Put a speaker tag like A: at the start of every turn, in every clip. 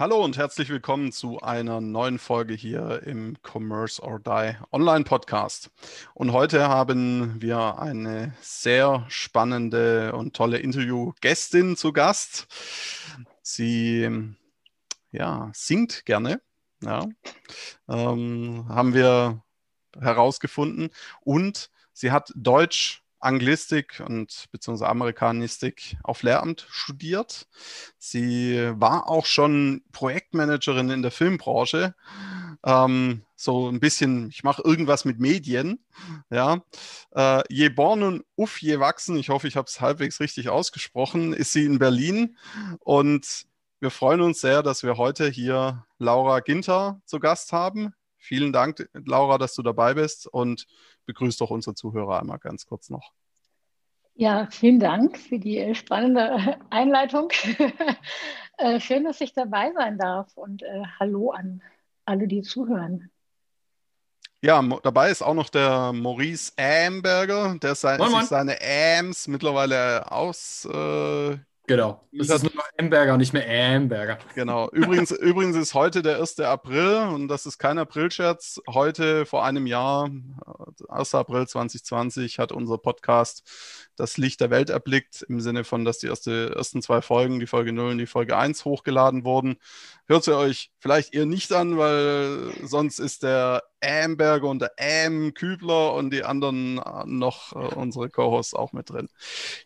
A: Hallo und herzlich willkommen zu einer neuen Folge hier im Commerce or Die Online Podcast. Und heute haben wir eine sehr spannende und tolle Interviewgästin zu Gast. Sie ja, singt gerne, ja, ähm, haben wir herausgefunden. Und sie hat Deutsch Anglistik und beziehungsweise Amerikanistik auf Lehramt studiert. Sie war auch schon Projektmanagerin in der Filmbranche. Ähm, so ein bisschen, ich mache irgendwas mit Medien. Ja. Äh, je born und uff, je wachsen, ich hoffe, ich habe es halbwegs richtig ausgesprochen, ist sie in Berlin. Und wir freuen uns sehr, dass wir heute hier Laura Ginter zu Gast haben. Vielen Dank, Laura, dass du dabei bist und begrüßt doch unsere Zuhörer einmal ganz kurz noch.
B: Ja, vielen Dank für die spannende Einleitung. Äh, schön, dass ich dabei sein darf und äh, hallo an alle, die zuhören.
A: Ja, dabei ist auch noch der Maurice Amberger, der sein, moin, moin. sich seine Ams mittlerweile aus, äh,
C: Genau. Das ist nur noch Amberger, nicht mehr Amberger.
A: Genau. Übrigens, übrigens ist heute der 1. April und das ist kein Aprilscherz. Heute vor einem Jahr, 1. April 2020, hat unser Podcast das Licht der Welt erblickt, im Sinne von, dass die erste, ersten zwei Folgen, die Folge 0 und die Folge 1, hochgeladen wurden. Hört sie euch vielleicht eher nicht an, weil sonst ist der Amberger und der Am Kübler und die anderen noch äh, unsere Co-Hosts auch mit drin.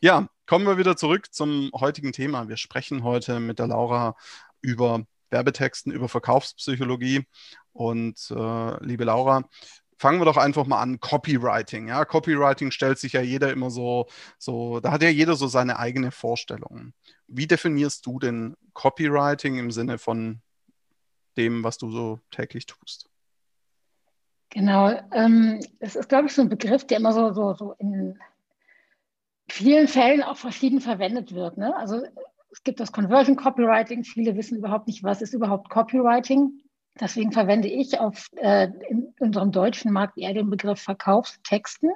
A: Ja, kommen wir wieder zurück zum heutigen Thema. Wir sprechen heute mit der Laura über Werbetexten, über Verkaufspsychologie. Und äh, liebe Laura, fangen wir doch einfach mal an. Copywriting. Ja, Copywriting stellt sich ja jeder immer so, so, da hat ja jeder so seine eigene Vorstellung. Wie definierst du denn Copywriting im Sinne von dem, was du so täglich tust?
B: Genau, ähm, ist, glaube ich, so ein Begriff, der immer so, so, so in vielen Fällen auch verschieden verwendet wird. Ne? Also es gibt das Conversion Copywriting. Viele wissen überhaupt nicht, was ist überhaupt Copywriting. Deswegen verwende ich auf äh, in unserem deutschen Markt eher den Begriff Verkaufstexten,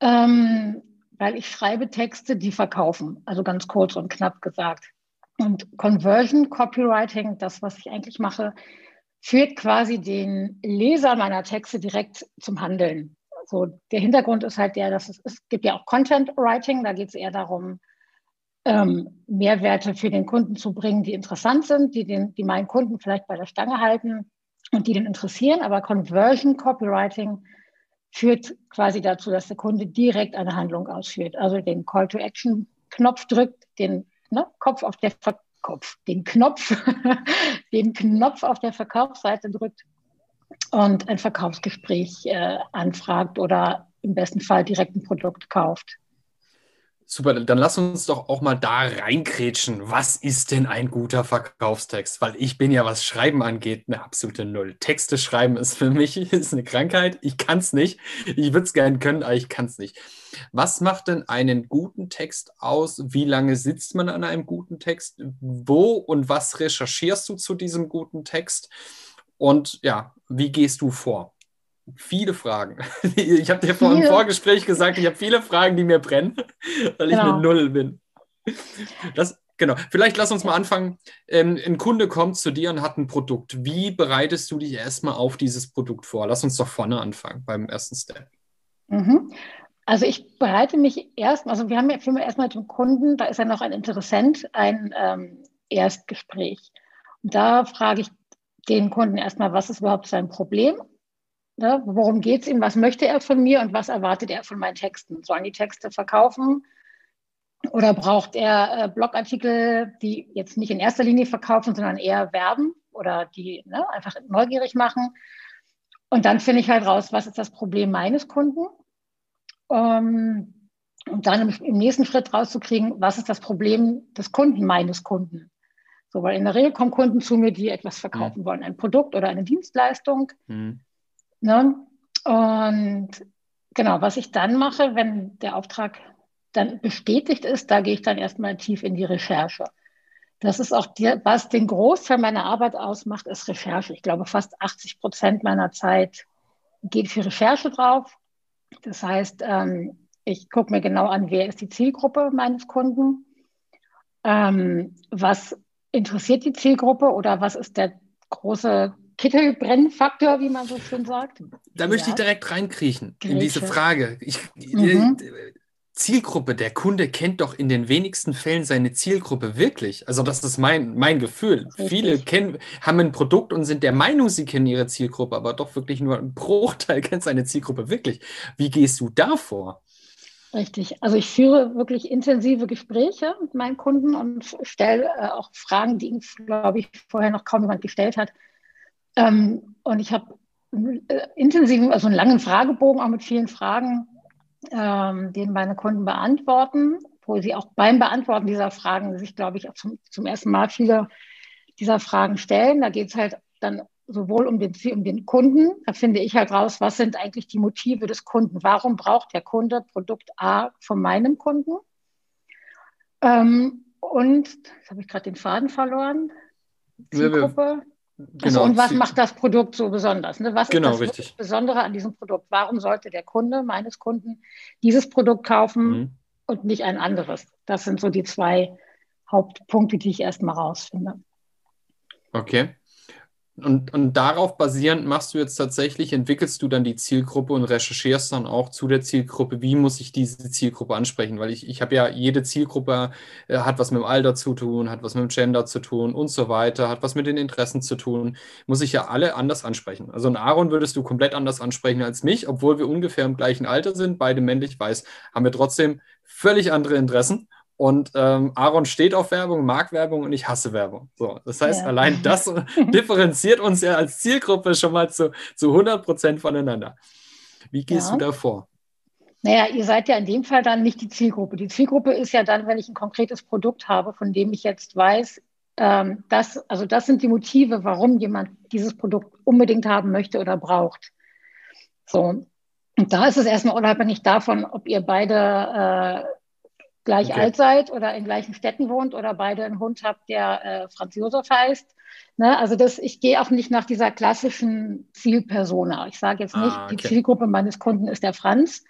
B: ähm, weil ich schreibe Texte, die verkaufen. Also ganz kurz und knapp gesagt. Und Conversion Copywriting, das, was ich eigentlich mache, führt quasi den Leser meiner Texte direkt zum Handeln. So, der Hintergrund ist halt der, dass es, es gibt ja auch Content Writing, da geht es eher darum, ähm, Mehrwerte für den Kunden zu bringen, die interessant sind, die, den, die meinen Kunden vielleicht bei der Stange halten und die den interessieren. Aber Conversion Copywriting führt quasi dazu, dass der Kunde direkt eine Handlung ausführt, also den Call to Action Knopf drückt, den ne, Kopf auf der Kopf, den Knopf, den Knopf auf der Verkaufsseite drückt und ein Verkaufsgespräch äh, anfragt oder im besten Fall direkt ein Produkt kauft.
C: Super, dann lass uns doch auch mal da reinkrätschen. Was ist denn ein guter Verkaufstext? Weil ich bin ja, was Schreiben angeht, eine absolute Null. Texte schreiben ist für mich ist eine Krankheit. Ich kann es nicht. Ich würde es gerne können, aber ich kann es nicht. Was macht denn einen guten Text aus? Wie lange sitzt man an einem guten Text? Wo und was recherchierst du zu diesem guten Text? Und ja, wie gehst du vor? Viele Fragen. Ich habe dir vor im Vorgespräch gesagt, ich habe viele Fragen, die mir brennen, weil ich genau. eine Null bin. Das, genau. Vielleicht lass uns mal anfangen. Ähm, ein Kunde kommt zu dir und hat ein Produkt. Wie bereitest du dich erstmal auf dieses Produkt vor? Lass uns doch vorne anfangen beim ersten Step.
B: Mhm. Also ich bereite mich erst, also wir haben ja erstmal mit dem Kunden, da ist ja noch ein Interessent, ein ähm, Erstgespräch. Und da frage ich den Kunden erstmal, was ist überhaupt sein Problem? Ne? Worum geht es ihm? Was möchte er von mir und was erwartet er von meinen Texten? Sollen die Texte verkaufen? Oder braucht er äh, Blogartikel, die jetzt nicht in erster Linie verkaufen, sondern eher werben oder die ne, einfach neugierig machen? Und dann finde ich halt raus, was ist das Problem meines Kunden? Um, und dann im, im nächsten Schritt rauszukriegen, was ist das Problem des Kunden meines Kunden? So, weil in der Regel kommen Kunden zu mir, die etwas verkaufen mhm. wollen, ein Produkt oder eine Dienstleistung. Mhm. Ne? Und genau, was ich dann mache, wenn der Auftrag dann bestätigt ist, da gehe ich dann erstmal tief in die Recherche. Das ist auch, die, was den Großteil meiner Arbeit ausmacht, ist Recherche. Ich glaube, fast 80 Prozent meiner Zeit geht für Recherche drauf. Das heißt, ähm, ich gucke mir genau an, wer ist die Zielgruppe meines Kunden, ähm, was interessiert die Zielgruppe oder was ist der große Kittelbrennfaktor, wie man so schön sagt.
C: Da möchte ja. ich direkt reinkriechen in diese Frage. Ich, mhm. Zielgruppe, der Kunde kennt doch in den wenigsten Fällen seine Zielgruppe wirklich. Also das ist mein, mein Gefühl. Richtig. Viele kennen, haben ein Produkt und sind der Meinung, sie kennen ihre Zielgruppe, aber doch wirklich nur ein Bruchteil kennt seine Zielgruppe wirklich. Wie gehst du da vor?
B: Richtig. Also ich führe wirklich intensive Gespräche mit meinen Kunden und stelle äh, auch Fragen, die, glaube ich, vorher noch kaum jemand gestellt hat. Ähm, und ich habe äh, intensiven, also einen langen Fragebogen auch mit vielen Fragen ähm, den meine Kunden beantworten, wo sie auch beim Beantworten dieser Fragen sich, glaube ich, zum, zum ersten Mal viele dieser Fragen stellen. Da geht es halt dann sowohl um den, um den Kunden, da finde ich halt raus, was sind eigentlich die Motive des Kunden? Warum braucht der Kunde Produkt A von meinem Kunden? Ähm, und, jetzt habe ich gerade den Faden verloren, Zielgruppe. Genau, also, und was macht das Produkt so besonders? Ne? Was
C: genau,
B: ist
C: das richtig.
B: Besondere an diesem Produkt? Warum sollte der Kunde meines Kunden dieses Produkt kaufen mhm. und nicht ein anderes? Das sind so die zwei Hauptpunkte, die ich erstmal rausfinde.
C: Okay. Und, und darauf basierend machst du jetzt tatsächlich, entwickelst du dann die Zielgruppe und recherchierst dann auch zu der Zielgruppe, wie muss ich diese Zielgruppe ansprechen? Weil ich, ich habe ja, jede Zielgruppe äh, hat was mit dem Alter zu tun, hat was mit dem Gender zu tun und so weiter, hat was mit den Interessen zu tun, muss ich ja alle anders ansprechen. Also einen Aaron würdest du komplett anders ansprechen als mich, obwohl wir ungefähr im gleichen Alter sind, beide männlich weiß, haben wir trotzdem völlig andere Interessen und ähm, Aaron steht auf Werbung, mag Werbung und ich hasse Werbung. So, das heißt, ja. allein das differenziert uns ja als Zielgruppe schon mal zu, zu 100 Prozent voneinander. Wie gehst ja. du da vor?
B: Naja, ihr seid ja in dem Fall dann nicht die Zielgruppe. Die Zielgruppe ist ja dann, wenn ich ein konkretes Produkt habe, von dem ich jetzt weiß, ähm, das, also das sind die Motive, warum jemand dieses Produkt unbedingt haben möchte oder braucht. So. Und da ist es erstmal unabhängig davon, ob ihr beide äh, gleich okay. alt seid oder in gleichen Städten wohnt oder beide einen Hund habt, der äh, Franz Josef heißt. Ne? Also das, ich gehe auch nicht nach dieser klassischen Zielpersona. Ich sage jetzt nicht, ah, okay. die Zielgruppe meines Kunden ist der Franz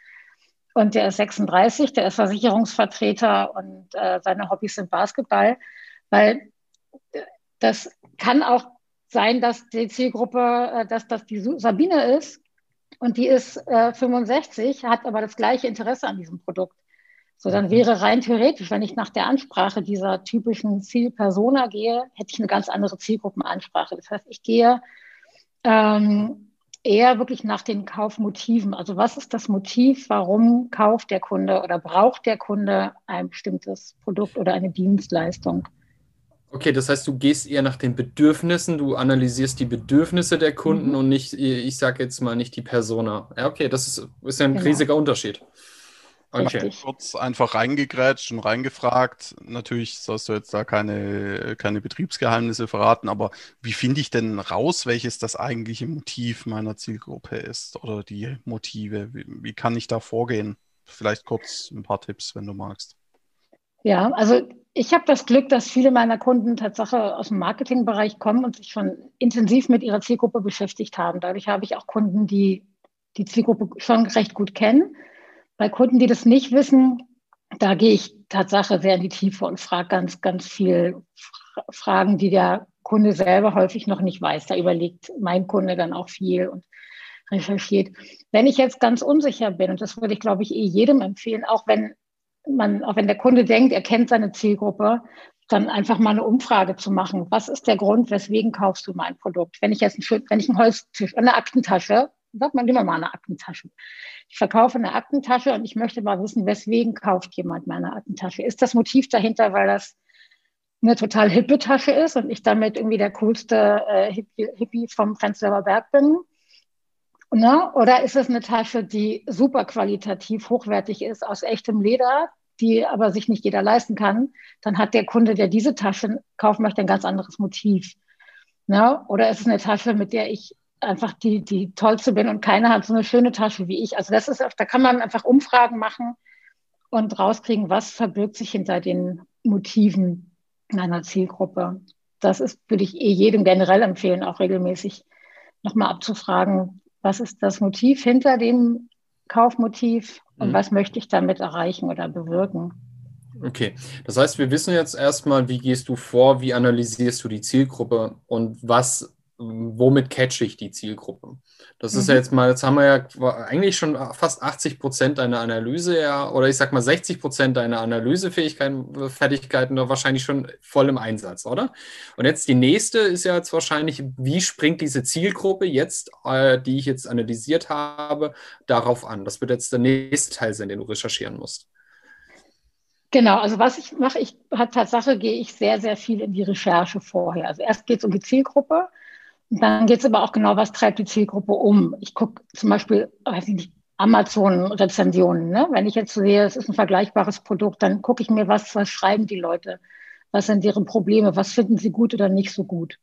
B: und der ist 36, der ist Versicherungsvertreter und äh, seine Hobbys sind Basketball, weil äh, das kann auch sein, dass die Zielgruppe, äh, dass das die Sabine ist und die ist äh, 65, hat aber das gleiche Interesse an diesem Produkt. So, dann wäre rein theoretisch, wenn ich nach der Ansprache dieser typischen Zielpersona gehe, hätte ich eine ganz andere Zielgruppenansprache. Das heißt, ich gehe ähm, eher wirklich nach den Kaufmotiven. Also was ist das Motiv, warum kauft der Kunde oder braucht der Kunde ein bestimmtes Produkt oder eine Dienstleistung?
C: Okay, das heißt, du gehst eher nach den Bedürfnissen, du analysierst die Bedürfnisse der Kunden mhm. und nicht, ich sage jetzt mal nicht die Persona. Ja, okay, das ist, ist ja ein genau. riesiger Unterschied.
A: Okay. Kurz einfach reingegrätscht und reingefragt. Natürlich sollst du jetzt da keine, keine Betriebsgeheimnisse verraten, aber wie finde ich denn raus, welches das eigentliche Motiv meiner Zielgruppe ist oder die Motive? Wie, wie kann ich da vorgehen? Vielleicht kurz ein paar Tipps, wenn du magst.
B: Ja, also ich habe das Glück, dass viele meiner Kunden tatsächlich aus dem Marketingbereich kommen und sich schon intensiv mit ihrer Zielgruppe beschäftigt haben. Dadurch habe ich auch Kunden, die die Zielgruppe schon recht gut kennen bei Kunden, die das nicht wissen, da gehe ich Tatsache sehr in die Tiefe und frage ganz, ganz viel Fragen, die der Kunde selber häufig noch nicht weiß. Da überlegt mein Kunde dann auch viel und recherchiert. Wenn ich jetzt ganz unsicher bin, und das würde ich, glaube ich, eh jedem empfehlen, auch wenn man, auch wenn der Kunde denkt, er kennt seine Zielgruppe, dann einfach mal eine Umfrage zu machen. Was ist der Grund, weswegen kaufst du mein Produkt? Wenn ich jetzt ein, wenn ich einen Holztisch, eine Aktentasche sagt man immer mal eine Aktentasche. Ich verkaufe eine Aktentasche und ich möchte mal wissen, weswegen kauft jemand meine Aktentasche? Ist das Motiv dahinter, weil das eine total hippe Tasche ist und ich damit irgendwie der coolste äh, Hippie vom Prenzlauer Berg bin? Ne? Oder ist es eine Tasche, die super qualitativ hochwertig ist, aus echtem Leder, die aber sich nicht jeder leisten kann? Dann hat der Kunde, der diese Tasche kaufen möchte, ein ganz anderes Motiv. Ne? Oder ist es eine Tasche, mit der ich einfach die, die tollste bin und keiner hat so eine schöne Tasche wie ich. Also das ist, da kann man einfach Umfragen machen und rauskriegen, was verbirgt sich hinter den Motiven einer Zielgruppe. Das ist, würde ich eh jedem generell empfehlen, auch regelmäßig nochmal abzufragen, was ist das Motiv hinter dem Kaufmotiv und mhm. was möchte ich damit erreichen oder bewirken.
C: Okay, das heißt, wir wissen jetzt erstmal, wie gehst du vor, wie analysierst du die Zielgruppe und was womit catche ich die Zielgruppe? Das mhm. ist ja jetzt mal, jetzt haben wir ja eigentlich schon fast 80 Prozent deiner Analyse, ja, oder ich sag mal 60 Prozent deiner Analysefähigkeiten, Fertigkeiten wahrscheinlich schon voll im Einsatz, oder? Und jetzt die nächste ist ja jetzt wahrscheinlich, wie springt diese Zielgruppe jetzt, äh, die ich jetzt analysiert habe, darauf an? Das wird jetzt der nächste Teil sein, den du recherchieren musst.
B: Genau, also was ich mache, ich Tatsache gehe ich sehr, sehr viel in die Recherche vorher. Also erst geht es um die Zielgruppe, dann geht es aber auch genau, was treibt die Zielgruppe um. Ich gucke zum Beispiel, weiß ich nicht, Amazon-Rezensionen. Ne? Wenn ich jetzt sehe, es ist ein vergleichbares Produkt, dann gucke ich mir, was, was schreiben die Leute? Was sind deren Probleme? Was finden sie gut oder nicht so gut?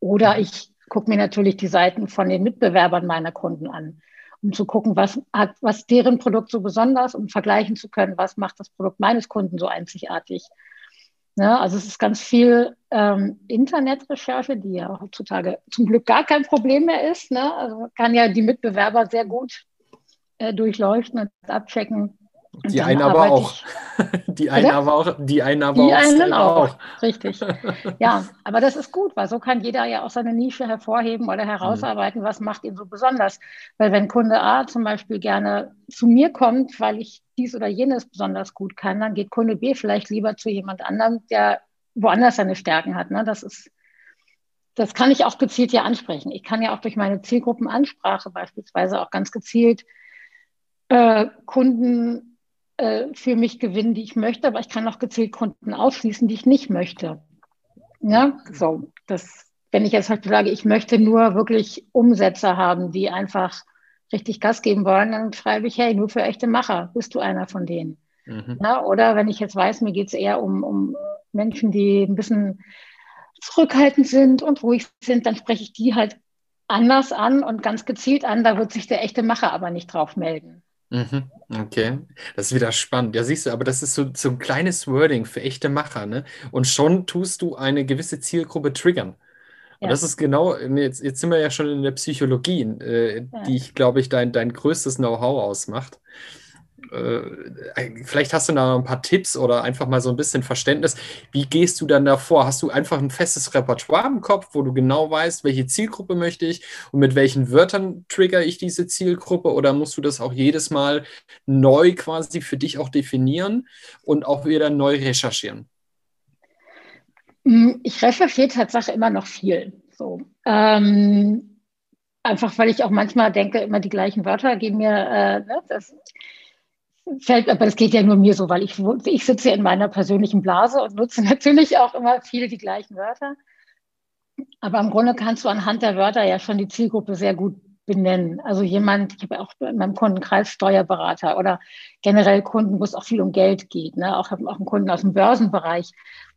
B: Oder ich gucke mir natürlich die Seiten von den Mitbewerbern meiner Kunden an, um zu gucken, was hat, was deren Produkt so besonders, um vergleichen zu können, was macht das Produkt meines Kunden so einzigartig. Ne? Also es ist ganz viel ähm, Internetrecherche, die ja heutzutage zum Glück gar kein Problem mehr ist. Ne? Also kann ja die Mitbewerber sehr gut äh, durchleuchten und abchecken,
C: die einen aber auch. Die einen aber auch. Die einen aber
B: die auch. Einen auch. auch. Richtig. Ja, aber das ist gut, weil so kann jeder ja auch seine Nische hervorheben oder herausarbeiten, mhm. was macht ihn so besonders. Weil wenn Kunde A zum Beispiel gerne zu mir kommt, weil ich dies oder jenes besonders gut kann, dann geht Kunde B vielleicht lieber zu jemand anderem, der woanders seine Stärken hat. Ne? Das ist, das kann ich auch gezielt ja ansprechen. Ich kann ja auch durch meine Zielgruppenansprache beispielsweise auch ganz gezielt äh, Kunden äh, für mich gewinnen, die ich möchte, aber ich kann auch gezielt Kunden ausschließen, die ich nicht möchte. Ja, so, das, wenn ich jetzt halt sage, ich möchte nur wirklich Umsätze haben, die einfach richtig Gas geben wollen, dann schreibe ich, hey, nur für echte Macher, bist du einer von denen. Mhm. Ja, oder wenn ich jetzt weiß, mir geht es eher um, um Menschen, die ein bisschen zurückhaltend sind und ruhig sind, dann spreche ich die halt anders an und ganz gezielt an. Da wird sich der echte Macher aber nicht drauf melden.
C: Mhm, okay, das ist wieder spannend. Ja, siehst du, aber das ist so, so ein kleines Wording für echte Macher, ne? Und schon tust du eine gewisse Zielgruppe triggern. Und Ja, das ist genau, jetzt, jetzt sind wir ja schon in der Psychologie, äh, ja. die ich, glaube ich, dein, dein größtes Know-how ausmacht. Äh, vielleicht hast du da ein paar Tipps oder einfach mal so ein bisschen Verständnis. Wie gehst du dann davor? Hast du einfach ein festes Repertoire im Kopf, wo du genau weißt, welche Zielgruppe möchte ich und mit welchen Wörtern trigger ich diese Zielgruppe? Oder musst du das auch jedes Mal neu quasi für dich auch definieren und auch wieder neu recherchieren?
B: Hm, ich recherchiere tatsächlich immer noch viel. So. Ähm, einfach weil ich auch manchmal denke, immer die gleichen Wörter geben mir, äh, ne, das, fällt, aber das geht ja nur mir so, weil ich, ich sitze in meiner persönlichen Blase und nutze natürlich auch immer viele die gleichen Wörter. Aber im Grunde kannst du anhand der Wörter ja schon die Zielgruppe sehr gut benennen. Also jemand, ich habe auch in meinem Kundenkreis Steuerberater oder generell Kunden, wo es auch viel um Geld geht, ne? auch, auch einen Kunden aus dem Börsenbereich.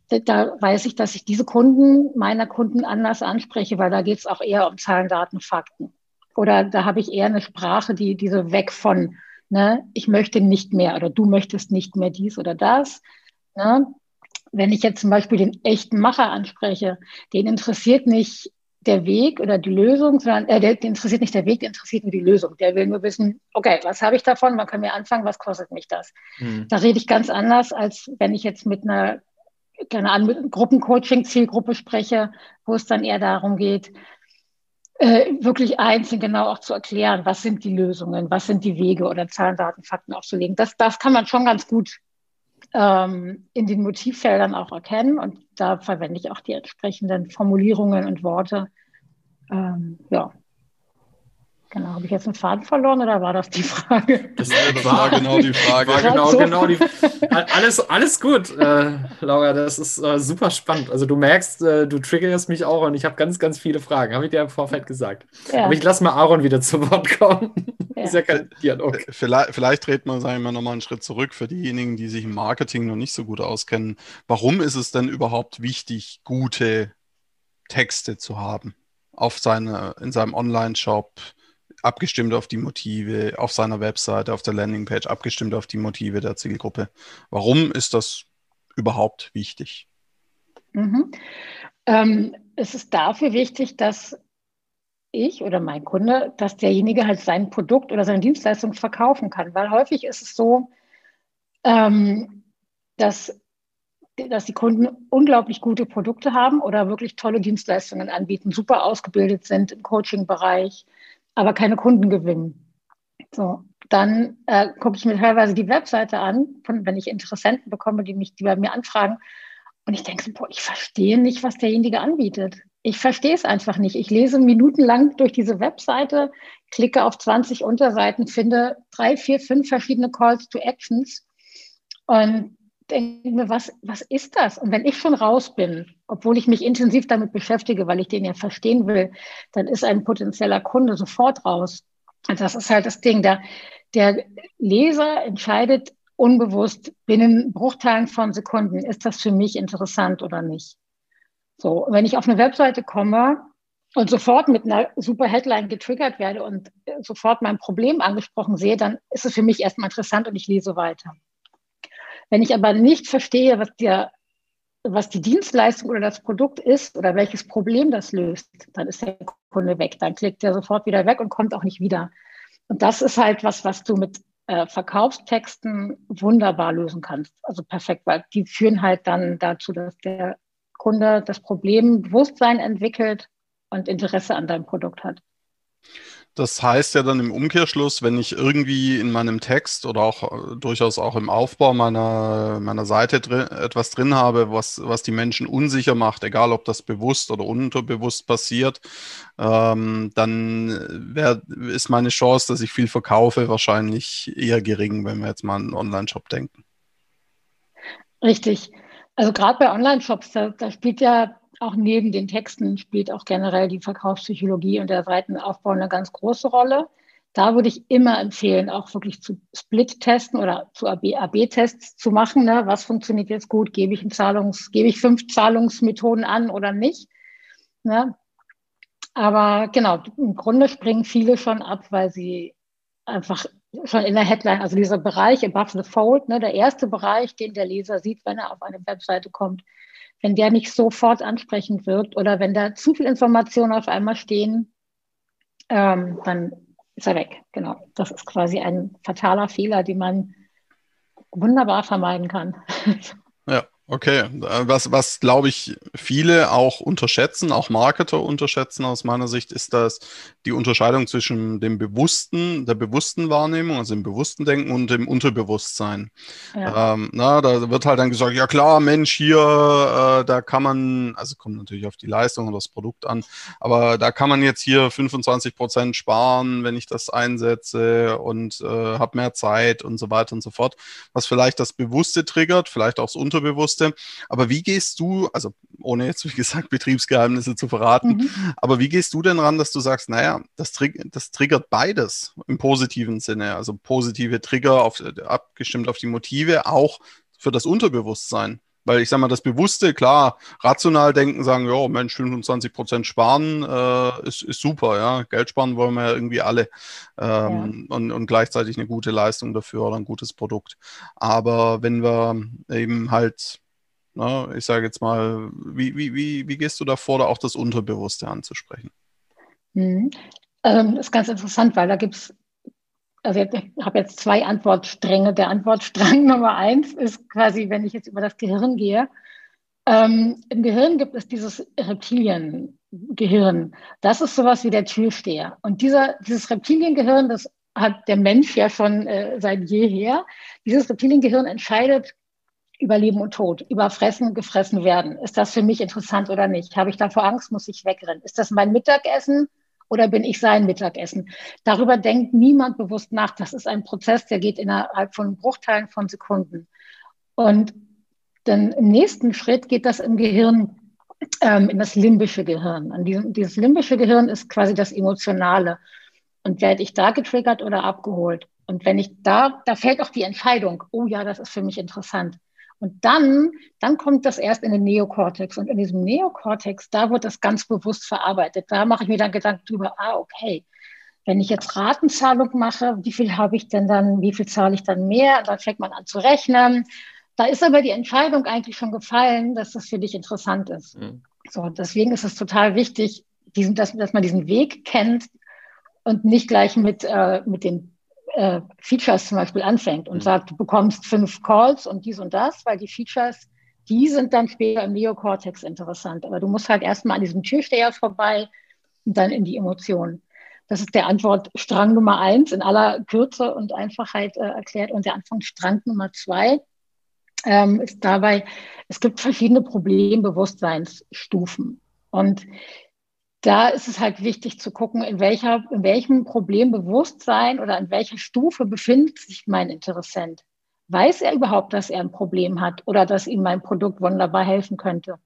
B: Da weiß ich, dass ich diese Kunden meiner Kunden anders anspreche, weil da geht es auch eher um Zahlen, Daten, Fakten. Oder da habe ich eher eine Sprache, die diese weg von Ne? Ich möchte nicht mehr oder du möchtest nicht mehr dies oder das. Ne? Wenn ich jetzt zum Beispiel den echten Macher anspreche, den interessiert nicht der Weg oder die Lösung, sondern äh, der, den interessiert nicht der Weg, der interessiert nur die Lösung. Der will nur wissen, okay, was habe ich davon, wann können wir anfangen, was kostet mich das? Hm. Da rede ich ganz anders, als wenn ich jetzt mit einer keine Ahnung, Gruppencoaching-Zielgruppe spreche, wo es dann eher darum geht, äh, wirklich einzeln genau auch zu erklären, was sind die Lösungen, was sind die Wege oder Zahlen, Daten, Fakten aufzulegen. Das, das kann man schon ganz gut ähm, in den Motivfeldern auch erkennen und da verwende ich auch die entsprechenden Formulierungen und Worte. Ähm, ja, Genau, habe ich jetzt einen Faden verloren oder war das die Frage?
A: Das war genau die Frage. War
C: genau, so. genau die, alles, alles gut, äh, Laura, das ist äh, super spannend. Also du merkst, äh, du triggerst mich auch und ich habe ganz, ganz viele Fragen, habe ich dir im Vorfeld gesagt. Ja. Aber ich lasse mal Aaron wieder zu Wort kommen. Ja. ist ja kein Dialog.
A: Äh, vielleicht, vielleicht treten wir, sagen wir nochmal einen Schritt zurück für diejenigen, die sich im Marketing noch nicht so gut auskennen. Warum ist es denn überhaupt wichtig, gute Texte zu haben? auf seine, in seinem Online-Shop, abgestimmt auf die Motive, auf seiner Webseite, auf der Landingpage, abgestimmt auf die Motive der Zielgruppe. Warum ist das überhaupt wichtig?
B: Mhm. Ähm, es ist dafür wichtig, dass ich oder mein Kunde, dass derjenige halt sein Produkt oder seine Dienstleistung verkaufen kann. Weil häufig ist es so, ähm, dass, dass die Kunden unglaublich gute Produkte haben oder wirklich tolle Dienstleistungen anbieten, super ausgebildet sind im Coaching-Bereich, aber keine Kunden gewinnen. So, dann äh, gucke ich mir teilweise die Webseite an, von, wenn ich Interessenten bekomme, die mich, die bei mir anfragen. Und ich denke so, boah, ich verstehe nicht, was derjenige anbietet. Ich verstehe es einfach nicht. Ich lese minutenlang durch diese Webseite, klicke auf 20 Unterseiten, finde drei, vier, fünf verschiedene Calls to Actions und denke mir, was, was ist das? Und wenn ich schon raus bin, obwohl ich mich intensiv damit beschäftige, weil ich den ja verstehen will, dann ist ein potenzieller Kunde sofort raus. Und das ist halt das Ding. Der, der Leser entscheidet unbewusst binnen Bruchteilen von Sekunden, ist das für mich interessant oder nicht. So, wenn ich auf eine Webseite komme und sofort mit einer super Headline getriggert werde und sofort mein Problem angesprochen sehe, dann ist es für mich erstmal interessant und ich lese weiter. Wenn ich aber nicht verstehe, was, der, was die Dienstleistung oder das Produkt ist oder welches Problem das löst, dann ist der Kunde weg. Dann klickt er sofort wieder weg und kommt auch nicht wieder. Und das ist halt was, was du mit äh, Verkaufstexten wunderbar lösen kannst. Also perfekt, weil die führen halt dann dazu, dass der Kunde das Problem Bewusstsein entwickelt und Interesse an deinem Produkt hat.
A: Das heißt ja dann im Umkehrschluss, wenn ich irgendwie in meinem Text oder auch äh, durchaus auch im Aufbau meiner, meiner Seite drin, etwas drin habe, was, was die Menschen unsicher macht, egal ob das bewusst oder unterbewusst passiert, ähm, dann wär, ist meine Chance, dass ich viel verkaufe, wahrscheinlich eher gering, wenn wir jetzt mal an einen Online-Shop denken.
B: Richtig. Also gerade bei Online-Shops, da, da spielt ja auch neben den Texten spielt auch generell die Verkaufspsychologie und der Seitenaufbau eine ganz große Rolle. Da würde ich immer empfehlen, auch wirklich zu Split-Testen oder zu AB-Tests zu machen. Ne? Was funktioniert jetzt gut? Gebe ich, Zahlungs, gebe ich fünf Zahlungsmethoden an oder nicht? Ne? Aber genau, im Grunde springen viele schon ab, weil sie einfach schon in der Headline, also dieser Bereich above the fold, ne, der erste Bereich, den der Leser sieht, wenn er auf eine Webseite kommt, wenn der nicht sofort ansprechend wird oder wenn da zu viel Informationen auf einmal stehen, ähm, dann ist er weg. Genau. Das ist quasi ein fataler Fehler, den man wunderbar vermeiden kann.
A: Ja. Okay, was, was glaube ich viele auch unterschätzen, auch Marketer unterschätzen aus meiner Sicht, ist das die Unterscheidung zwischen dem bewussten, der bewussten Wahrnehmung, also dem bewussten Denken und dem Unterbewusstsein. Ja. Ähm, na, da wird halt dann gesagt, ja klar, Mensch, hier, äh, da kann man, also kommt natürlich auf die Leistung und das Produkt an, aber da kann man jetzt hier 25 Prozent sparen, wenn ich das einsetze und äh, habe mehr Zeit und so weiter und so fort, was vielleicht das Bewusste triggert, vielleicht auch das Unterbewusste wusste. Aber wie gehst du, also ohne jetzt, wie gesagt, Betriebsgeheimnisse zu verraten, mhm. aber wie gehst du denn ran, dass du sagst, naja, das, das triggert beides im positiven Sinne, also positive Trigger auf, abgestimmt auf die Motive, auch für das Unterbewusstsein? Weil ich sage mal, das Bewusste, klar, rational denken, sagen, ja, Mensch, 25 Prozent sparen äh, ist, ist super, ja. Geld sparen wollen wir ja irgendwie alle. Ähm, ja. und, und gleichzeitig eine gute Leistung dafür oder ein gutes Produkt. Aber wenn wir eben halt Ne? Ich sage jetzt mal, wie, wie, wie, wie gehst du davor, da auch das Unterbewusste anzusprechen?
B: Mhm. Ähm, das ist ganz interessant, weil da gibt es, also ich habe jetzt zwei Antwortstränge. Der Antwortstrang Nummer eins ist quasi, wenn ich jetzt über das Gehirn gehe. Ähm, Im Gehirn gibt es dieses Reptiliengehirn. Das ist sowas wie der Türsteher. Und dieser, dieses Reptiliengehirn, das hat der Mensch ja schon äh, seit jeher. Dieses Reptiliengehirn entscheidet über Leben und Tod, über Fressen, gefressen werden. Ist das für mich interessant oder nicht? Habe ich davor Angst, muss ich wegrennen? Ist das mein Mittagessen oder bin ich sein Mittagessen? Darüber denkt niemand bewusst nach. Das ist ein Prozess, der geht innerhalb von Bruchteilen von Sekunden. Und dann im nächsten Schritt geht das im Gehirn, ähm, in das limbische Gehirn. Und dieses limbische Gehirn ist quasi das Emotionale. Und werde ich da getriggert oder abgeholt? Und wenn ich da, da fällt auch die Entscheidung, oh ja, das ist für mich interessant. Und dann, dann kommt das erst in den Neokortex. Und in diesem Neokortex, da wird das ganz bewusst verarbeitet. Da mache ich mir dann Gedanken drüber, ah, okay, wenn ich jetzt Ratenzahlung mache, wie viel habe ich denn dann, wie viel zahle ich dann mehr? Dann fängt man an zu rechnen. Da ist aber die Entscheidung eigentlich schon gefallen, dass das für dich interessant ist. Mhm. So, deswegen ist es total wichtig, diesen, dass, dass man diesen Weg kennt und nicht gleich mit, äh, mit den äh, Features zum Beispiel anfängt und mhm. sagt, du bekommst fünf Calls und dies und das, weil die Features, die sind dann später im Neokortex interessant. Aber du musst halt erstmal an diesem Türsteher vorbei und dann in die Emotionen. Das ist der Antwortstrang Nummer eins in aller Kürze und Einfachheit äh, erklärt. Und der Anfangsstrang Nummer zwei ähm, ist dabei, es gibt verschiedene Problembewusstseinsstufen. Und da ist es halt wichtig zu gucken, in, welcher, in welchem Problembewusstsein oder in welcher Stufe befindet sich mein Interessent. Weiß er überhaupt, dass er ein Problem hat oder dass ihm mein Produkt wunderbar helfen könnte?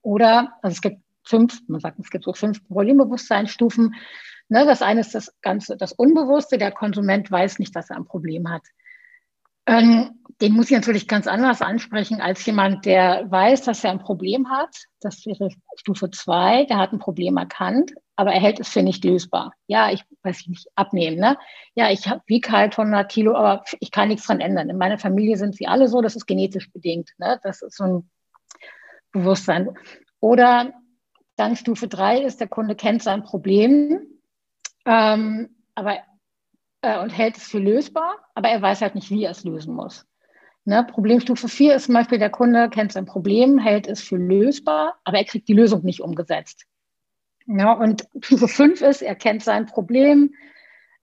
B: Oder, also es gibt fünf, man sagt, es gibt so fünf Problembewusstseinsstufen. Ne, das eine ist das Ganze, das Unbewusste. Der Konsument weiß nicht, dass er ein Problem hat. Ähm, den muss ich natürlich ganz anders ansprechen als jemand, der weiß, dass er ein Problem hat. Das wäre Stufe zwei. Der hat ein Problem erkannt, aber er hält es für nicht lösbar. Ja, ich weiß nicht, abnehmen. Ne? Ja, ich wiege halt 100 Kilo, aber ich kann nichts dran ändern. In meiner Familie sind sie alle so. Das ist genetisch bedingt. Ne? Das ist so ein Bewusstsein. Oder dann Stufe drei ist, der Kunde kennt sein Problem, ähm, aber, äh, und hält es für lösbar, aber er weiß halt nicht, wie er es lösen muss. Ne? Problemstufe 4 ist zum Beispiel, der Kunde kennt sein Problem, hält es für lösbar, aber er kriegt die Lösung nicht umgesetzt. Ja, und Stufe 5 ist, er kennt sein Problem,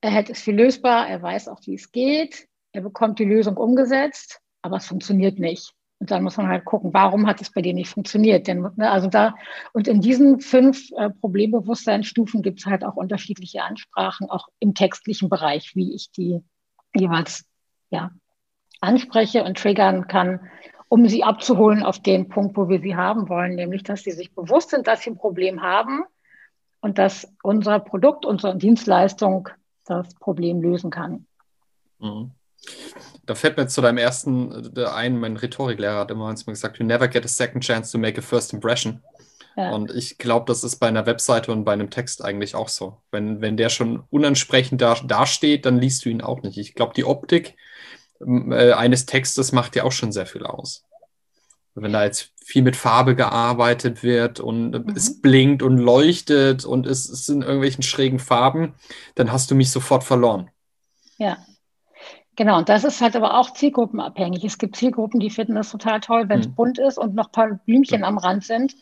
B: er hält es für lösbar, er weiß auch, wie es geht, er bekommt die Lösung umgesetzt, aber es funktioniert nicht. Und dann muss man halt gucken, warum hat es bei dir nicht funktioniert? Denn, ne, also da, und in diesen fünf äh, Problembewusstseinsstufen gibt es halt auch unterschiedliche Ansprachen, auch im textlichen Bereich, wie ich die jeweils ja, anspreche und triggern kann, um sie abzuholen auf den Punkt, wo wir sie haben wollen, nämlich dass sie sich bewusst sind, dass sie ein Problem haben und dass unser Produkt, unsere Dienstleistung das Problem lösen kann.
C: Mhm. Da fällt mir zu deinem ersten äh, ein, mein Rhetoriklehrer hat immer gesagt, you never get a second chance to make a first impression. Ja. Und ich glaube, das ist bei einer Webseite und bei einem Text eigentlich auch so. Wenn, wenn der schon unansprechend da, dasteht, dann liest du ihn auch nicht. Ich glaube, die Optik äh, eines Textes macht ja auch schon sehr viel aus. Wenn da jetzt viel mit Farbe gearbeitet wird und mhm. es blinkt und leuchtet und es, es in irgendwelchen schrägen Farben, dann hast du mich sofort verloren.
B: Ja. Genau, und das ist halt aber auch zielgruppenabhängig. Es gibt Zielgruppen, die finden das total toll, wenn es mhm. bunt ist und noch ein paar Blümchen ja. am Rand sind.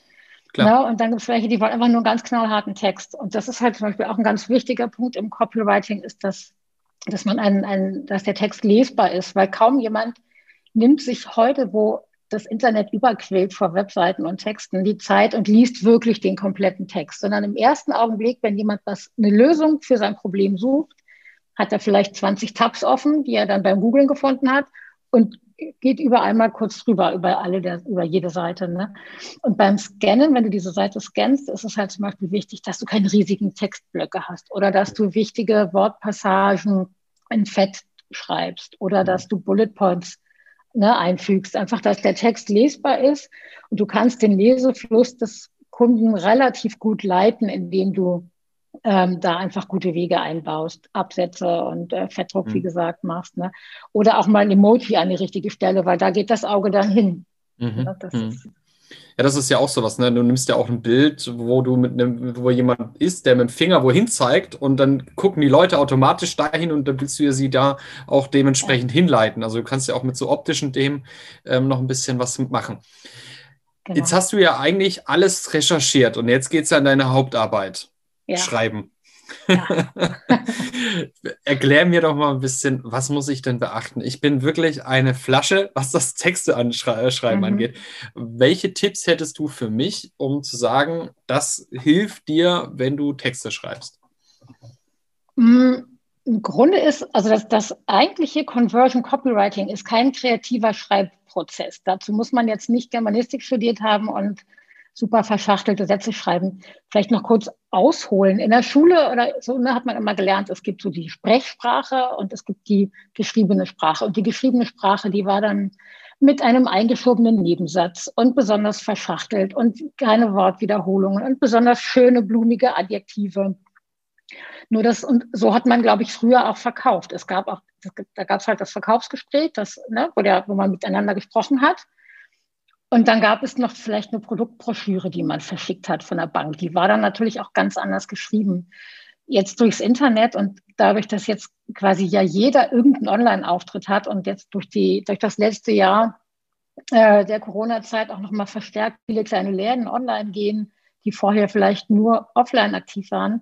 B: Klar. Ne? und dann gibt es welche, die wollen einfach nur einen ganz knallharten Text. Und das ist halt zum Beispiel auch ein ganz wichtiger Punkt im Copywriting, ist, dass, dass man ein, ein, dass der Text lesbar ist, weil kaum jemand nimmt sich heute, wo das Internet überquillt vor Webseiten und Texten, die Zeit und liest wirklich den kompletten Text, sondern im ersten Augenblick, wenn jemand was, eine Lösung für sein Problem sucht, hat er vielleicht 20 Tabs offen, die er dann beim Googlen gefunden hat und geht überall mal kurz drüber, über alle der, über jede Seite. Ne? Und beim Scannen, wenn du diese Seite scannst, ist es halt zum Beispiel wichtig, dass du keine riesigen Textblöcke hast oder dass du wichtige Wortpassagen in Fett schreibst oder dass du Bullet Points ne, einfügst. Einfach, dass der Text lesbar ist und du kannst den Lesefluss des Kunden relativ gut leiten, indem du ähm, da einfach gute Wege einbaust, Absätze und äh, Fettdruck, mhm. wie gesagt, machst. Ne? Oder auch mal ein Emoji an die richtige Stelle, weil da geht das Auge dann hin.
C: Mhm. Ja, das mhm. ist, ja, das ist ja auch sowas, ne? Du nimmst ja auch ein Bild, wo du mit einem, wo jemand ist, der mit dem Finger wohin zeigt und dann gucken die Leute automatisch dahin und dann willst du ja sie da auch dementsprechend hinleiten. Also du kannst ja auch mit so optischen Themen ähm, noch ein bisschen was machen. Genau. Jetzt hast du ja eigentlich alles recherchiert und jetzt geht es ja an deine Hauptarbeit ja. schreiben. Ja. Erklär mir doch mal ein bisschen, was muss ich denn beachten? Ich bin wirklich eine Flasche, was das Texte anschreiben mhm. angeht. Welche Tipps hättest du für mich, um zu sagen, das hilft dir, wenn du Texte schreibst?
B: Mm, Im Grunde ist, also das, das eigentliche Conversion Copywriting ist kein kreativer Schreibprozess. Dazu muss man jetzt nicht Germanistik studiert haben und super verschachtelte Sätze schreiben. Vielleicht noch kurz ausholen. In der Schule oder so ne, hat man immer gelernt, es gibt so die Sprechsprache und es gibt die geschriebene Sprache. Und die geschriebene Sprache, die war dann mit einem eingeschobenen Nebensatz und besonders verschachtelt und keine Wortwiederholungen und besonders schöne, blumige Adjektive. Nur das, und so hat man, glaube ich, früher auch verkauft. Es gab auch, da gab es halt das Verkaufsgespräch, das, ne, wo, der, wo man miteinander gesprochen hat. Und dann gab es noch vielleicht eine Produktbroschüre, die man verschickt hat von der Bank. Die war dann natürlich auch ganz anders geschrieben. Jetzt durchs Internet und dadurch, dass jetzt quasi ja jeder irgendeinen Online-Auftritt hat und jetzt durch, die, durch das letzte Jahr äh, der Corona-Zeit auch nochmal verstärkt viele kleine Läden online gehen, die vorher vielleicht nur offline aktiv waren,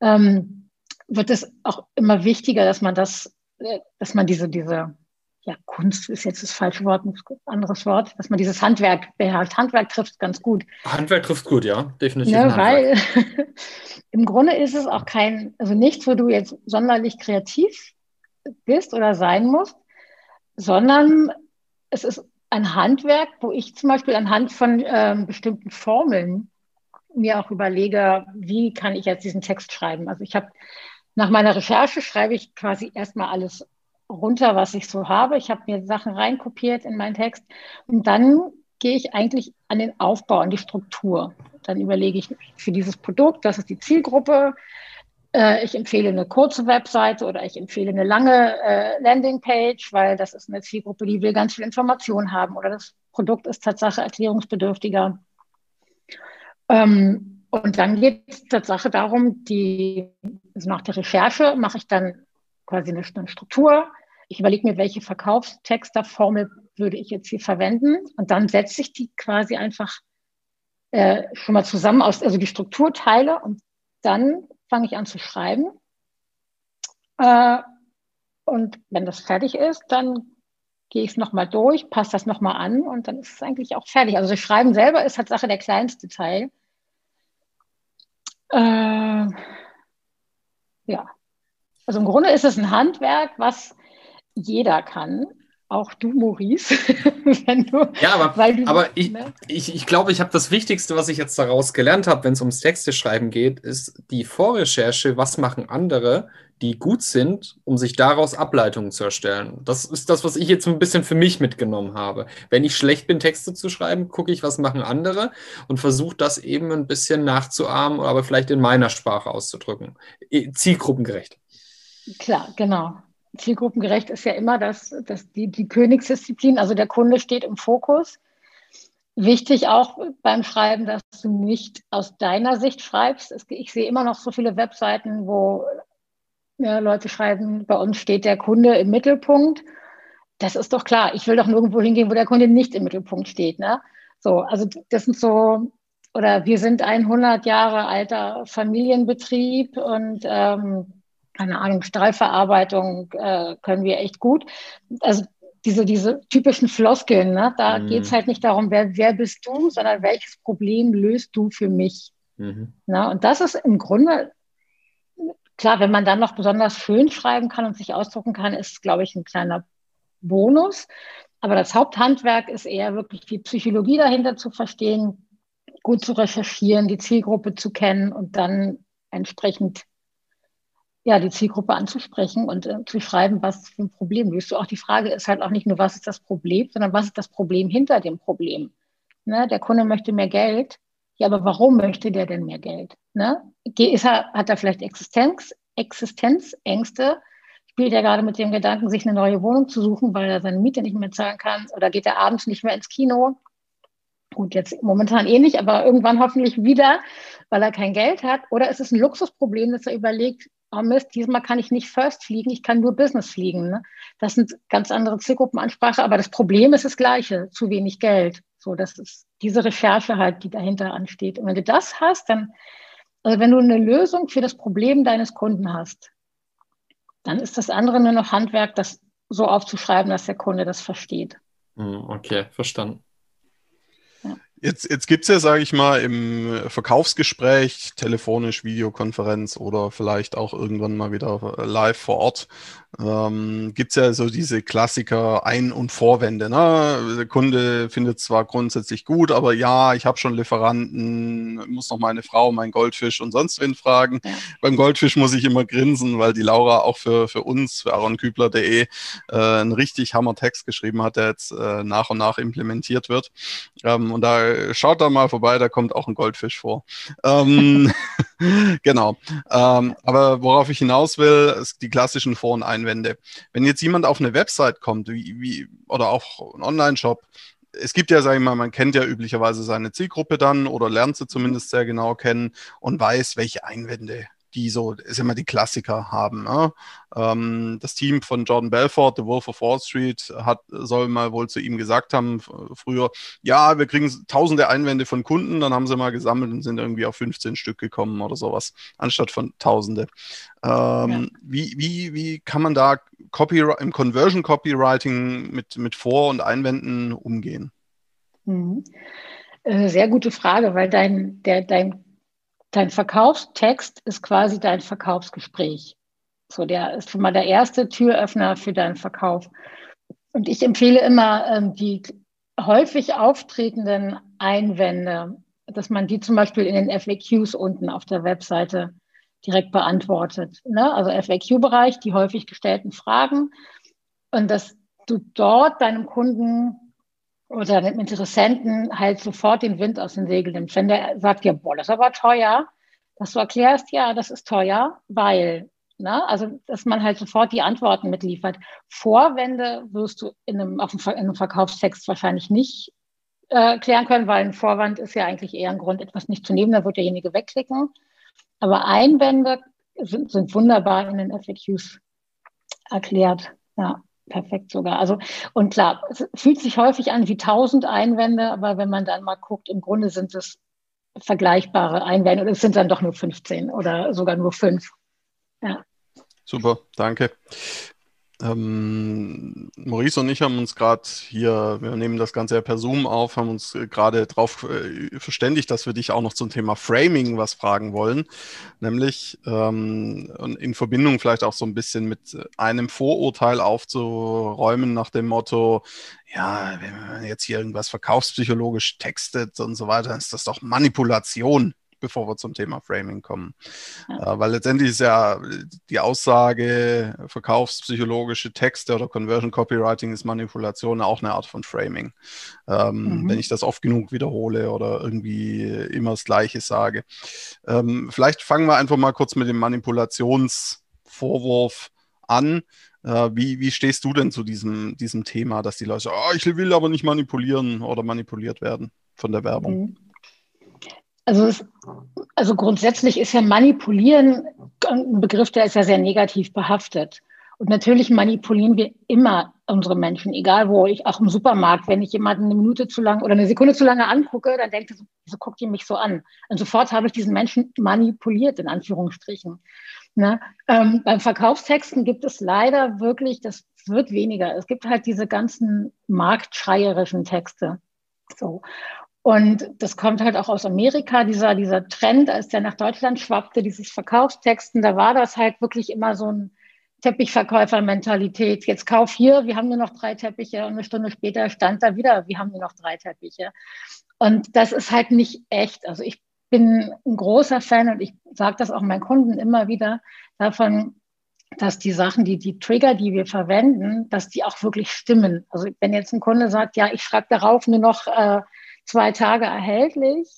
B: ähm, wird es auch immer wichtiger, dass man das, äh, dass man diese, diese ja, Kunst ist jetzt das falsche Wort, ein anderes Wort, dass man dieses Handwerk beherrscht. Handwerk trifft ganz gut.
C: Handwerk trifft gut, ja, definitiv.
B: Ne, weil im Grunde ist es auch kein, also nichts, wo du jetzt sonderlich kreativ bist oder sein musst, sondern es ist ein Handwerk, wo ich zum Beispiel anhand von ähm, bestimmten Formeln mir auch überlege, wie kann ich jetzt diesen Text schreiben. Also ich habe nach meiner Recherche schreibe ich quasi erstmal alles runter, was ich so habe. Ich habe mir Sachen reinkopiert in meinen Text und dann gehe ich eigentlich an den Aufbau, an die Struktur. Dann überlege ich für dieses Produkt, das ist die Zielgruppe. Äh, ich empfehle eine kurze Webseite oder ich empfehle eine lange äh, Landingpage, weil das ist eine Zielgruppe, die will ganz viel Information haben oder das Produkt ist Tatsache erklärungsbedürftiger. Ähm, und dann geht es Tatsache darum, die, also nach der Recherche mache ich dann quasi eine, Struktur. Ich überlege mir, welche Verkaufstexterformel würde ich jetzt hier verwenden. Und dann setze ich die quasi einfach äh, schon mal zusammen aus, also die Strukturteile. Und dann fange ich an zu schreiben. Äh, und wenn das fertig ist, dann gehe ich es nochmal durch, passe das nochmal an und dann ist es eigentlich auch fertig. Also das Schreiben selber ist halt Sache der kleinste Teil. Äh, ja, also im Grunde ist es ein Handwerk, was jeder kann. Auch du, Maurice.
C: wenn du, ja, aber, du, aber ich, ne? ich, ich glaube, ich habe das Wichtigste, was ich jetzt daraus gelernt habe, wenn es ums Texte schreiben geht, ist die Vorrecherche, was machen andere, die gut sind, um sich daraus Ableitungen zu erstellen. Das ist das, was ich jetzt ein bisschen für mich mitgenommen habe. Wenn ich schlecht bin, Texte zu schreiben, gucke ich, was machen andere und versuche das eben ein bisschen nachzuahmen, aber vielleicht in meiner Sprache auszudrücken. Zielgruppengerecht.
B: Klar, genau. Zielgruppengerecht ist ja immer das, das die, die Königsdisziplin, also der Kunde steht im Fokus. Wichtig auch beim Schreiben, dass du nicht aus deiner Sicht schreibst. Ich sehe immer noch so viele Webseiten, wo ja, Leute schreiben, bei uns steht der Kunde im Mittelpunkt. Das ist doch klar. Ich will doch nirgendwo hingehen, wo der Kunde nicht im Mittelpunkt steht. Ne? So, also das sind so, oder wir sind ein 100 Jahre alter Familienbetrieb und ähm, keine Ahnung, Stahlverarbeitung äh, können wir echt gut. Also diese, diese typischen Floskeln, ne? da mhm. geht es halt nicht darum, wer, wer bist du, sondern welches Problem löst du für mich. Mhm. Na, und das ist im Grunde, klar, wenn man dann noch besonders schön schreiben kann und sich ausdrucken kann, ist, glaube ich, ein kleiner Bonus. Aber das Haupthandwerk ist eher wirklich die Psychologie dahinter zu verstehen, gut zu recherchieren, die Zielgruppe zu kennen und dann entsprechend ja, die Zielgruppe anzusprechen und äh, zu schreiben, was für ein Problem löst du. Auch die Frage ist halt auch nicht nur, was ist das Problem, sondern was ist das Problem hinter dem Problem. Ne? Der Kunde möchte mehr Geld. Ja, aber warum möchte der denn mehr Geld? Ne? Ist er, hat er vielleicht Existenz, Existenzängste? Spielt er gerade mit dem Gedanken, sich eine neue Wohnung zu suchen, weil er seine Miete nicht mehr zahlen kann? Oder geht er abends nicht mehr ins Kino? Gut, jetzt momentan eh nicht, aber irgendwann hoffentlich wieder, weil er kein Geld hat. Oder ist es ein Luxusproblem, dass er überlegt, oh Mist, diesmal kann ich nicht First fliegen, ich kann nur Business fliegen. Ne? Das sind ganz andere Zielgruppenansprache, aber das Problem ist das gleiche, zu wenig Geld. So, das ist diese Recherche halt, die dahinter ansteht. Und wenn du das hast, dann, also wenn du eine Lösung für das Problem deines Kunden hast, dann ist das andere nur noch Handwerk, das so aufzuschreiben, dass der Kunde das versteht.
C: Hm, okay, verstanden.
A: Jetzt, jetzt gibt es ja, sage ich mal, im Verkaufsgespräch, telefonisch, Videokonferenz oder vielleicht auch irgendwann mal wieder live vor Ort, ähm, gibt es ja so diese Klassiker Ein- und Vorwände. Ne? Der Kunde findet zwar grundsätzlich gut, aber ja, ich habe schon Lieferanten, muss noch meine Frau, mein Goldfisch und sonst wen fragen. Ja. Beim Goldfisch muss ich immer grinsen, weil die Laura auch für, für uns, für aaronkübler.de, äh, einen richtig Hammer-Text geschrieben hat, der jetzt äh, nach und nach implementiert wird. Ähm, und da schaut da mal vorbei, da kommt auch ein Goldfisch vor. Ähm, genau. Ähm, aber worauf ich hinaus will, ist die klassischen Vor- und Einwände. Wenn jetzt jemand auf eine Website kommt, wie, wie, oder auch ein Online-Shop, es gibt ja, sage ich mal, man kennt ja üblicherweise seine Zielgruppe dann oder lernt sie zumindest sehr genau kennen und weiß, welche Einwände die so, ist immer die Klassiker haben. Ne? Ähm, das Team von Jordan Belfort, The Wolf of Wall Street, hat, soll mal wohl zu ihm gesagt haben, früher, ja, wir kriegen tausende Einwände von Kunden, dann haben sie mal gesammelt und sind irgendwie auf 15 Stück gekommen oder sowas, anstatt von tausende. Ähm, ja. wie, wie, wie kann man da Copyright, im Conversion Copywriting mit, mit Vor- und Einwänden umgehen?
B: Mhm. Äh, sehr gute Frage, weil dein, der, dein dein Verkaufstext ist quasi dein Verkaufsgespräch. So, der ist schon mal der erste Türöffner für deinen Verkauf. Und ich empfehle immer ähm, die häufig auftretenden Einwände, dass man die zum Beispiel in den FAQs unten auf der Webseite direkt beantwortet. Ne? Also FAQ-Bereich, die häufig gestellten Fragen. Und dass du dort deinem Kunden oder dem Interessenten halt sofort den Wind aus den Segeln nimmt. Wenn der sagt, ja, boah, das ist aber teuer, dass du erklärst, ja, das ist teuer, weil, ne? also dass man halt sofort die Antworten mitliefert. Vorwände wirst du in einem, auf einem, in einem Verkaufstext wahrscheinlich nicht äh, klären können, weil ein Vorwand ist ja eigentlich eher ein Grund, etwas nicht zu nehmen, da wird derjenige wegklicken. Aber Einwände sind, sind wunderbar in den FAQs erklärt. Ja perfekt sogar. Also, und klar, es fühlt sich häufig an wie tausend Einwände, aber wenn man dann mal guckt, im Grunde sind es vergleichbare Einwände und es sind dann doch nur 15 oder sogar nur fünf. Ja.
A: Super, danke. Ähm, Maurice und ich haben uns gerade hier, wir nehmen das Ganze ja per Zoom auf, haben uns äh, gerade darauf äh, verständigt, dass wir dich auch noch zum Thema Framing was fragen wollen. Nämlich ähm, in Verbindung vielleicht auch so ein bisschen mit einem Vorurteil aufzuräumen nach dem Motto, ja, wenn man jetzt hier irgendwas verkaufspsychologisch textet und so weiter, ist das doch Manipulation bevor wir zum Thema Framing kommen. Ja. Äh, weil letztendlich ist ja die Aussage, verkaufspsychologische Texte oder Conversion Copywriting ist Manipulation auch eine Art von Framing. Ähm, mhm. Wenn ich das oft genug wiederhole oder irgendwie immer das Gleiche sage. Ähm, vielleicht fangen wir einfach mal kurz mit dem Manipulationsvorwurf an. Äh, wie, wie stehst du denn zu diesem, diesem Thema, dass die Leute sagen, oh, ich will aber nicht manipulieren oder manipuliert werden von der Werbung? Mhm.
B: Also, es, also grundsätzlich ist ja Manipulieren ein Begriff, der ist ja sehr negativ behaftet. Und natürlich manipulieren wir immer unsere Menschen, egal wo ich, auch im Supermarkt, wenn ich jemanden eine Minute zu lang oder eine Sekunde zu lange angucke, dann denkt er so, wieso guckt ihr mich so an? Und sofort habe ich diesen Menschen manipuliert, in Anführungsstrichen. Ne? Ähm, beim Verkaufstexten gibt es leider wirklich, das wird weniger. Es gibt halt diese ganzen marktschreierischen Texte. So. Und das kommt halt auch aus Amerika, dieser, dieser Trend, als der nach Deutschland schwappte, dieses Verkaufstexten, da war das halt wirklich immer so ein Teppichverkäufer-Mentalität. Jetzt kauf hier, wir haben nur noch drei Teppiche und eine Stunde später stand da wieder, wir haben nur noch drei Teppiche. Und das ist halt nicht echt. Also ich bin ein großer Fan und ich sage das auch meinen Kunden immer wieder davon, dass die Sachen, die, die Trigger, die wir verwenden, dass die auch wirklich stimmen. Also wenn jetzt ein Kunde sagt, ja, ich schreibe darauf nur noch äh, zwei Tage erhältlich.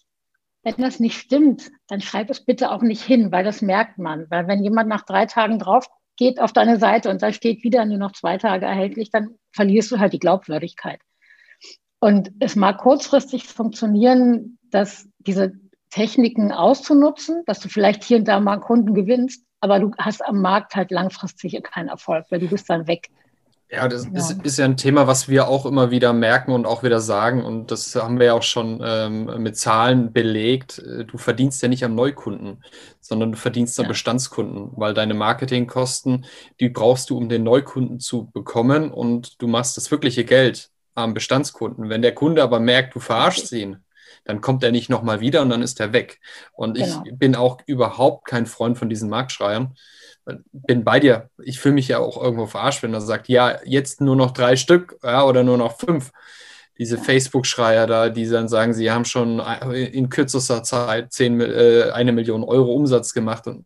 B: Wenn das nicht stimmt, dann schreib es bitte auch nicht hin, weil das merkt man. Weil wenn jemand nach drei Tagen drauf geht auf deine Seite und da steht wieder nur noch zwei Tage erhältlich, dann verlierst du halt die Glaubwürdigkeit. Und es mag kurzfristig funktionieren, dass diese Techniken auszunutzen, dass du vielleicht hier und da mal Kunden gewinnst, aber du hast am Markt halt langfristig keinen Erfolg, weil du bist dann weg.
C: Ja, das ja. Ist, ist, ja ein Thema, was wir auch immer wieder merken und auch wieder sagen. Und das haben wir ja auch schon ähm, mit Zahlen belegt. Du verdienst ja nicht am Neukunden, sondern du verdienst am ja. Bestandskunden, weil deine Marketingkosten, die brauchst du, um den Neukunden zu bekommen. Und du machst das wirkliche Geld am Bestandskunden. Wenn der Kunde aber merkt, du verarschst ihn, Dann kommt er nicht nochmal wieder und dann ist er weg. Und genau. ich bin auch überhaupt kein Freund von diesen Marktschreiern. Bin bei dir. Ich fühle mich ja auch irgendwo verarscht, wenn er sagt, ja, jetzt nur noch drei Stück ja, oder nur noch fünf. Diese Facebook-Schreier da, die dann sagen, sie haben schon in kürzester Zeit zehn, äh, eine Million Euro Umsatz gemacht. Und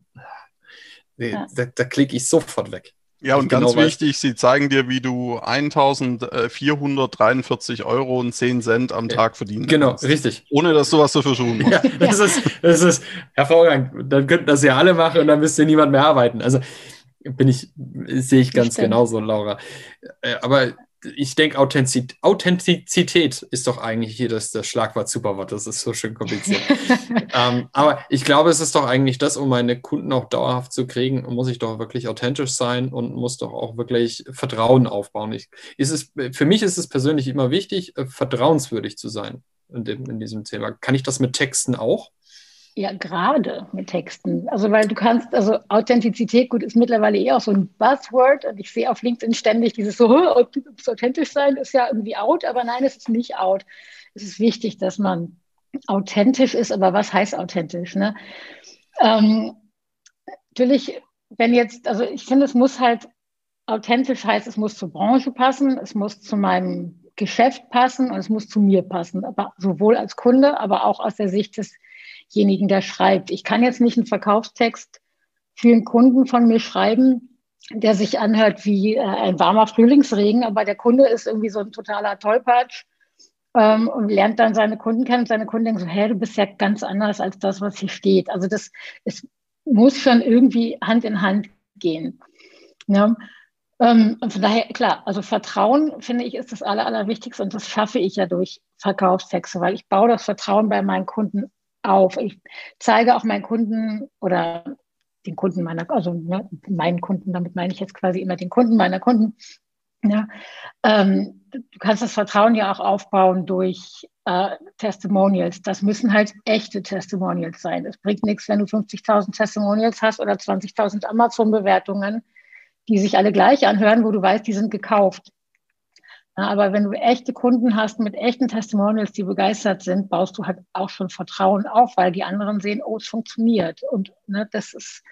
C: ja. da, da klicke ich sofort weg.
A: Ja, und ganz genau wichtig, weiß. sie zeigen dir, wie du 1443 Euro und 10 Cent am Tag verdienen
C: Genau, kannst, richtig.
A: Ohne dass du was dafür tun musst.
C: Ja, das, ja. Ist, das ist hervorragend. Dann könnten das ja alle machen und dann müsste niemand mehr arbeiten. Also bin ich, sehe ich ganz genauso, Laura. Äh, aber ich denke, Authentizität, Authentizität ist doch eigentlich hier das, das Schlagwort Superwort. Das ist so schön kompliziert. ähm, aber ich glaube, es ist doch eigentlich das, um meine Kunden auch dauerhaft zu kriegen, muss ich doch wirklich authentisch sein und muss doch auch wirklich Vertrauen aufbauen. Ich, ist es, für mich ist es persönlich immer wichtig, äh, vertrauenswürdig zu sein in, dem, in diesem Thema. Kann ich das mit Texten auch?
B: Ja, gerade mit Texten. Also, weil du kannst, also Authentizität, gut, ist mittlerweile eher auch so ein Buzzword und ich sehe auf LinkedIn ständig dieses so, authentisch sein ist ja irgendwie out, aber nein, es ist nicht out. Es ist wichtig, dass man authentisch ist, aber was heißt authentisch? Ne? Ähm, natürlich, wenn jetzt, also ich finde, es muss halt authentisch heißt, es muss zur Branche passen, es muss zu meinem Geschäft passen und es muss zu mir passen, aber sowohl als Kunde, aber auch aus der Sicht des desjenigen, der schreibt. Ich kann jetzt nicht einen Verkaufstext für einen Kunden von mir schreiben, der sich anhört wie äh, ein warmer Frühlingsregen, aber der Kunde ist irgendwie so ein totaler Tollpatsch ähm, und lernt dann seine Kunden kennen seine Kunden denken so, hey, du bist ja ganz anders als das, was hier steht. Also das es muss schon irgendwie Hand in Hand gehen. Ja. Ähm, und von daher, klar, also Vertrauen, finde ich, ist das Aller, Allerwichtigste und das schaffe ich ja durch Verkaufstexte, weil ich baue das Vertrauen bei meinen Kunden auf. Ich zeige auch meinen Kunden oder den Kunden meiner, also ne, meinen Kunden, damit meine ich jetzt quasi immer den Kunden meiner Kunden. Ja, ähm, du kannst das Vertrauen ja auch aufbauen durch äh, Testimonials. Das müssen halt echte Testimonials sein. Es bringt nichts, wenn du 50.000 Testimonials hast oder 20.000 Amazon-Bewertungen, die sich alle gleich anhören, wo du weißt, die sind gekauft. Aber wenn du echte Kunden hast mit echten Testimonials, die begeistert sind, baust du halt auch schon Vertrauen auf, weil die anderen sehen, oh, es funktioniert. Und ne, das ist,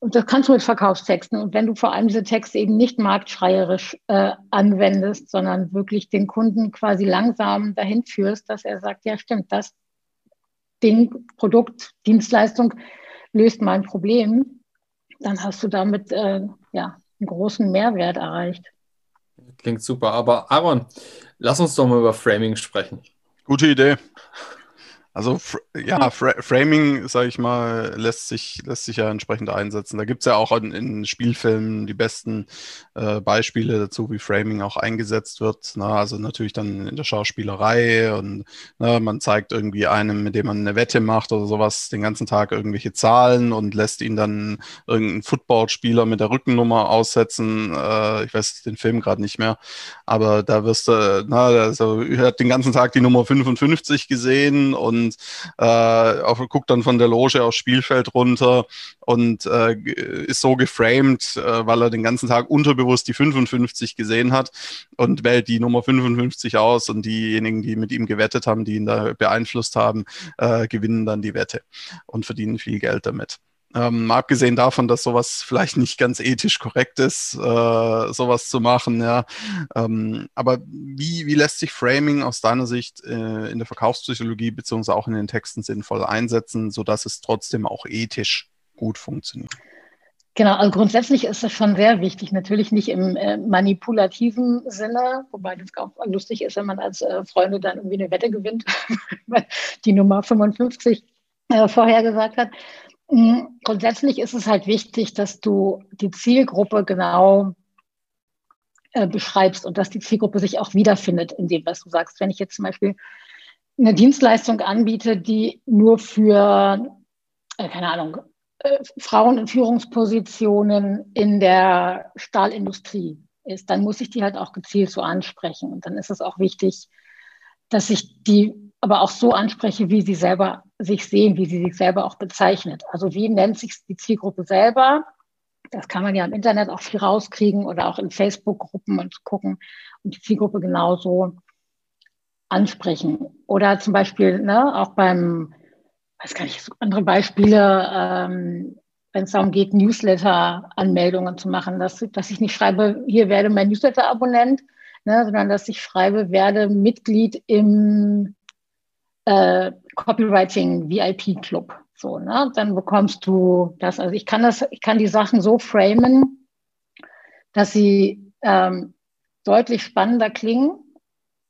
B: und das kannst du mit Verkaufstexten. Und wenn du vor allem diese Texte eben nicht marktschreierisch äh, anwendest, sondern wirklich den Kunden quasi langsam dahin führst, dass er sagt, ja, stimmt, das Ding, Produkt, Dienstleistung löst mein Problem, dann hast du damit äh, ja, einen großen Mehrwert erreicht.
C: Klingt super. Aber Aaron, lass uns doch mal über Framing sprechen.
A: Gute Idee. Also ja, Fra Framing, sage ich mal, lässt sich, lässt sich ja entsprechend einsetzen. Da gibt es ja auch in, in, Spielfilmen die besten äh, Beispiele dazu, wie Framing auch eingesetzt wird. Na, also natürlich dann in der Schauspielerei und na, man zeigt irgendwie einem, mit dem man eine Wette macht oder sowas, den ganzen Tag irgendwelche Zahlen und lässt ihn dann irgendeinen Footballspieler mit der Rückennummer aussetzen. Äh, ich weiß den Film gerade nicht mehr, aber da wirst du, na, also, hat den ganzen Tag die Nummer 55 gesehen und und äh, auf, guckt dann von der Loge aufs Spielfeld runter und äh, ist so geframed, äh, weil er den ganzen Tag unterbewusst die 55 gesehen hat und wählt die Nummer 55 aus und diejenigen, die mit ihm gewettet haben, die ihn da beeinflusst haben, äh, gewinnen dann die Wette und verdienen viel Geld damit. Ähm, abgesehen davon, dass sowas vielleicht nicht ganz ethisch korrekt ist, äh, sowas zu machen, ja. Ähm, aber wie, wie lässt sich Framing aus deiner Sicht äh, in der Verkaufspsychologie beziehungsweise auch in den Texten sinnvoll einsetzen, sodass es trotzdem auch ethisch gut funktioniert?
B: Genau, also grundsätzlich ist das schon sehr wichtig. Natürlich nicht im äh, manipulativen Sinne, wobei das auch lustig ist, wenn man als äh, Freunde dann irgendwie eine Wette gewinnt, die Nummer 55 äh, vorher gesagt hat. Mhm. Grundsätzlich ist es halt wichtig, dass du die Zielgruppe genau äh, beschreibst und dass die Zielgruppe sich auch wiederfindet in dem, was du sagst. Wenn ich jetzt zum Beispiel eine Dienstleistung anbiete, die nur für, äh, keine Ahnung, äh, Frauen in Führungspositionen in der Stahlindustrie ist, dann muss ich die halt auch gezielt so ansprechen. Und dann ist es auch wichtig, dass ich die aber auch so anspreche, wie sie selber sich sehen, wie sie sich selber auch bezeichnet. Also wie nennt sich die Zielgruppe selber? Das kann man ja im Internet auch viel rauskriegen oder auch in Facebook-Gruppen und gucken und die Zielgruppe genauso ansprechen. Oder zum Beispiel ne, auch beim, weiß gar nicht, andere Beispiele, ähm, wenn es darum geht, Newsletter-Anmeldungen zu machen, dass, dass ich nicht schreibe, hier werde mein Newsletter-Abonnent, ne, sondern dass ich schreibe, werde Mitglied im äh, Copywriting VIP Club. So, ne? Dann bekommst du das. Also ich kann das, ich kann die Sachen so framen, dass sie ähm, deutlich spannender klingen,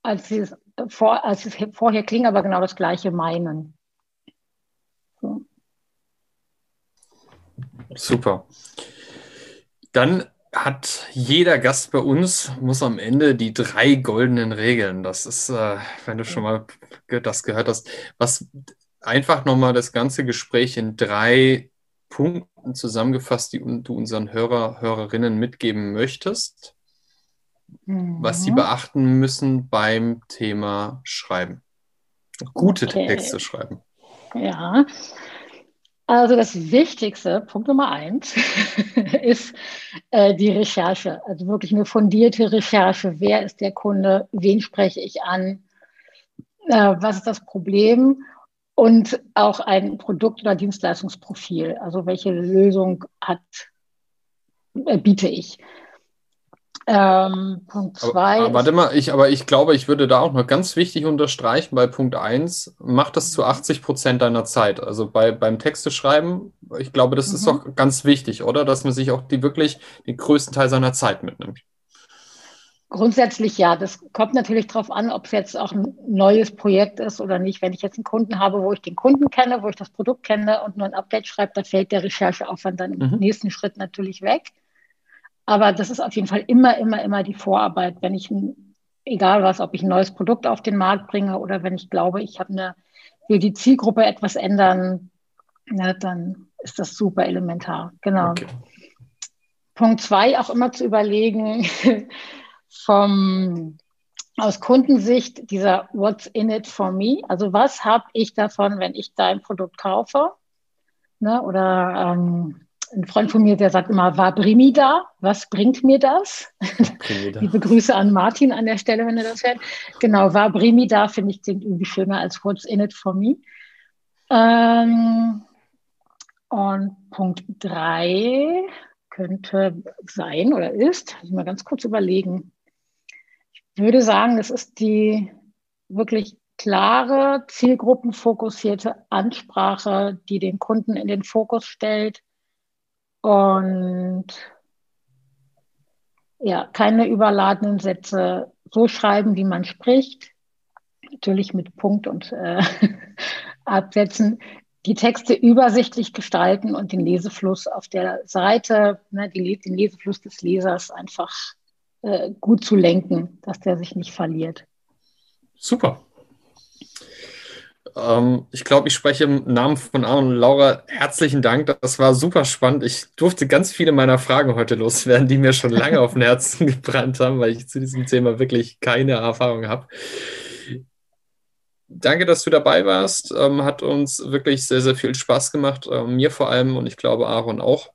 B: als sie es, vor, als es vorher klingen, aber genau das Gleiche meinen. So.
C: Super. Dann hat jeder Gast bei uns, muss am Ende die drei goldenen Regeln. Das ist, äh, wenn du schon mal das gehört hast, was einfach nochmal das ganze Gespräch in drei Punkten zusammengefasst, die du unseren Hörer, Hörerinnen mitgeben möchtest, mhm. was sie beachten müssen beim Thema Schreiben. Gute okay. Texte schreiben.
B: Ja, also das Wichtigste, Punkt Nummer eins, ist äh, die Recherche. Also wirklich eine fundierte Recherche. Wer ist der Kunde? Wen spreche ich an? Äh, was ist das Problem? Und auch ein Produkt- oder Dienstleistungsprofil. Also welche Lösung hat, äh, biete ich?
C: Ähm, Punkt 2. Warte mal, ich, aber ich glaube, ich würde da auch noch ganz wichtig unterstreichen bei Punkt 1, mach das zu 80 Prozent deiner Zeit. Also bei, beim Texte schreiben, ich glaube, das mhm. ist auch ganz wichtig, oder? Dass man sich auch die wirklich den größten Teil seiner Zeit mitnimmt.
B: Grundsätzlich ja. Das kommt natürlich darauf an, ob es jetzt auch ein neues Projekt ist oder nicht. Wenn ich jetzt einen Kunden habe, wo ich den Kunden kenne, wo ich das Produkt kenne und nur ein Update schreibe, da fällt der Rechercheaufwand dann im mhm. nächsten Schritt natürlich weg. Aber das ist auf jeden Fall immer, immer, immer die Vorarbeit, wenn ich, egal was, ob ich ein neues Produkt auf den Markt bringe oder wenn ich glaube, ich habe eine, will die Zielgruppe etwas ändern, na, dann ist das super elementar. Genau. Okay. Punkt zwei, auch immer zu überlegen, vom, aus Kundensicht dieser What's in it for me? Also was habe ich davon, wenn ich dein Produkt kaufe? Ne? Oder ähm, ein Freund von mir, der sagt immer, war Brimi da? Was bringt mir das? Liebe Grüße an Martin an der Stelle, wenn er das hört. Genau, war Brimi da, finde ich, klingt irgendwie schöner als What's in it for me. Ähm, und Punkt drei könnte sein oder ist, muss ich mal ganz kurz überlegen. Ich würde sagen, das ist die wirklich klare, zielgruppenfokussierte Ansprache, die den Kunden in den Fokus stellt und ja, keine überladenen Sätze so schreiben, wie man spricht. Natürlich mit Punkt und äh, Absätzen. Die Texte übersichtlich gestalten und den Lesefluss auf der Seite, ne, die, den Lesefluss des Lesers einfach äh, gut zu lenken, dass der sich nicht verliert.
C: Super. Ähm, ich glaube, ich spreche im Namen von Arne und Laura. Herzlichen Dank. Das war super spannend. Ich durfte ganz viele meiner Fragen heute loswerden, die mir schon lange auf den Herzen gebrannt haben, weil ich zu diesem Thema wirklich keine Erfahrung habe. Danke, dass du dabei warst. Ähm, hat uns wirklich sehr, sehr viel Spaß gemacht. Ähm, mir vor allem und ich glaube Aaron auch.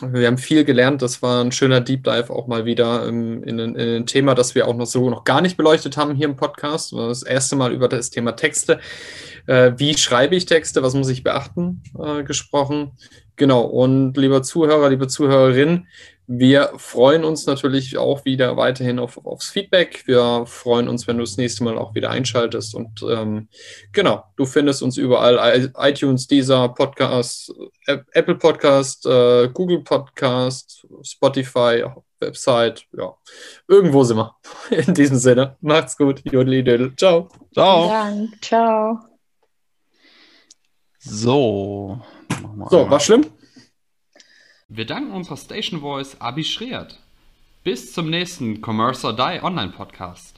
C: Wir haben viel gelernt. Das war ein schöner Deep Dive auch mal wieder in, in, in, ein Thema, das wir auch noch so noch gar nicht beleuchtet haben hier im Podcast. Das erste Mal über das Thema Texte. Äh, wie schreibe ich Texte? Was muss ich beachten? Äh, gesprochen. Genau. Und lieber Zuhörer, liebe Zuhörerin, wir freuen uns natürlich auch wieder weiterhin auf, aufs Feedback. Wir freuen uns, wenn du das nächste Mal auch wieder einschaltest. Und ähm, genau, du findest uns überall: iTunes, Deezer, Podcast, Apple Podcast, äh, Google Podcast, Spotify, Website. Ja, irgendwo sind wir. In diesem Sinne, macht's gut. Jodli Dödel. Ciao.
B: Ciao. Dank. Ciao.
A: So.
C: So, war schlimm?
A: Wir danken unserer Station Voice Abi Schreert. Bis zum nächsten Commerce or Die Online Podcast.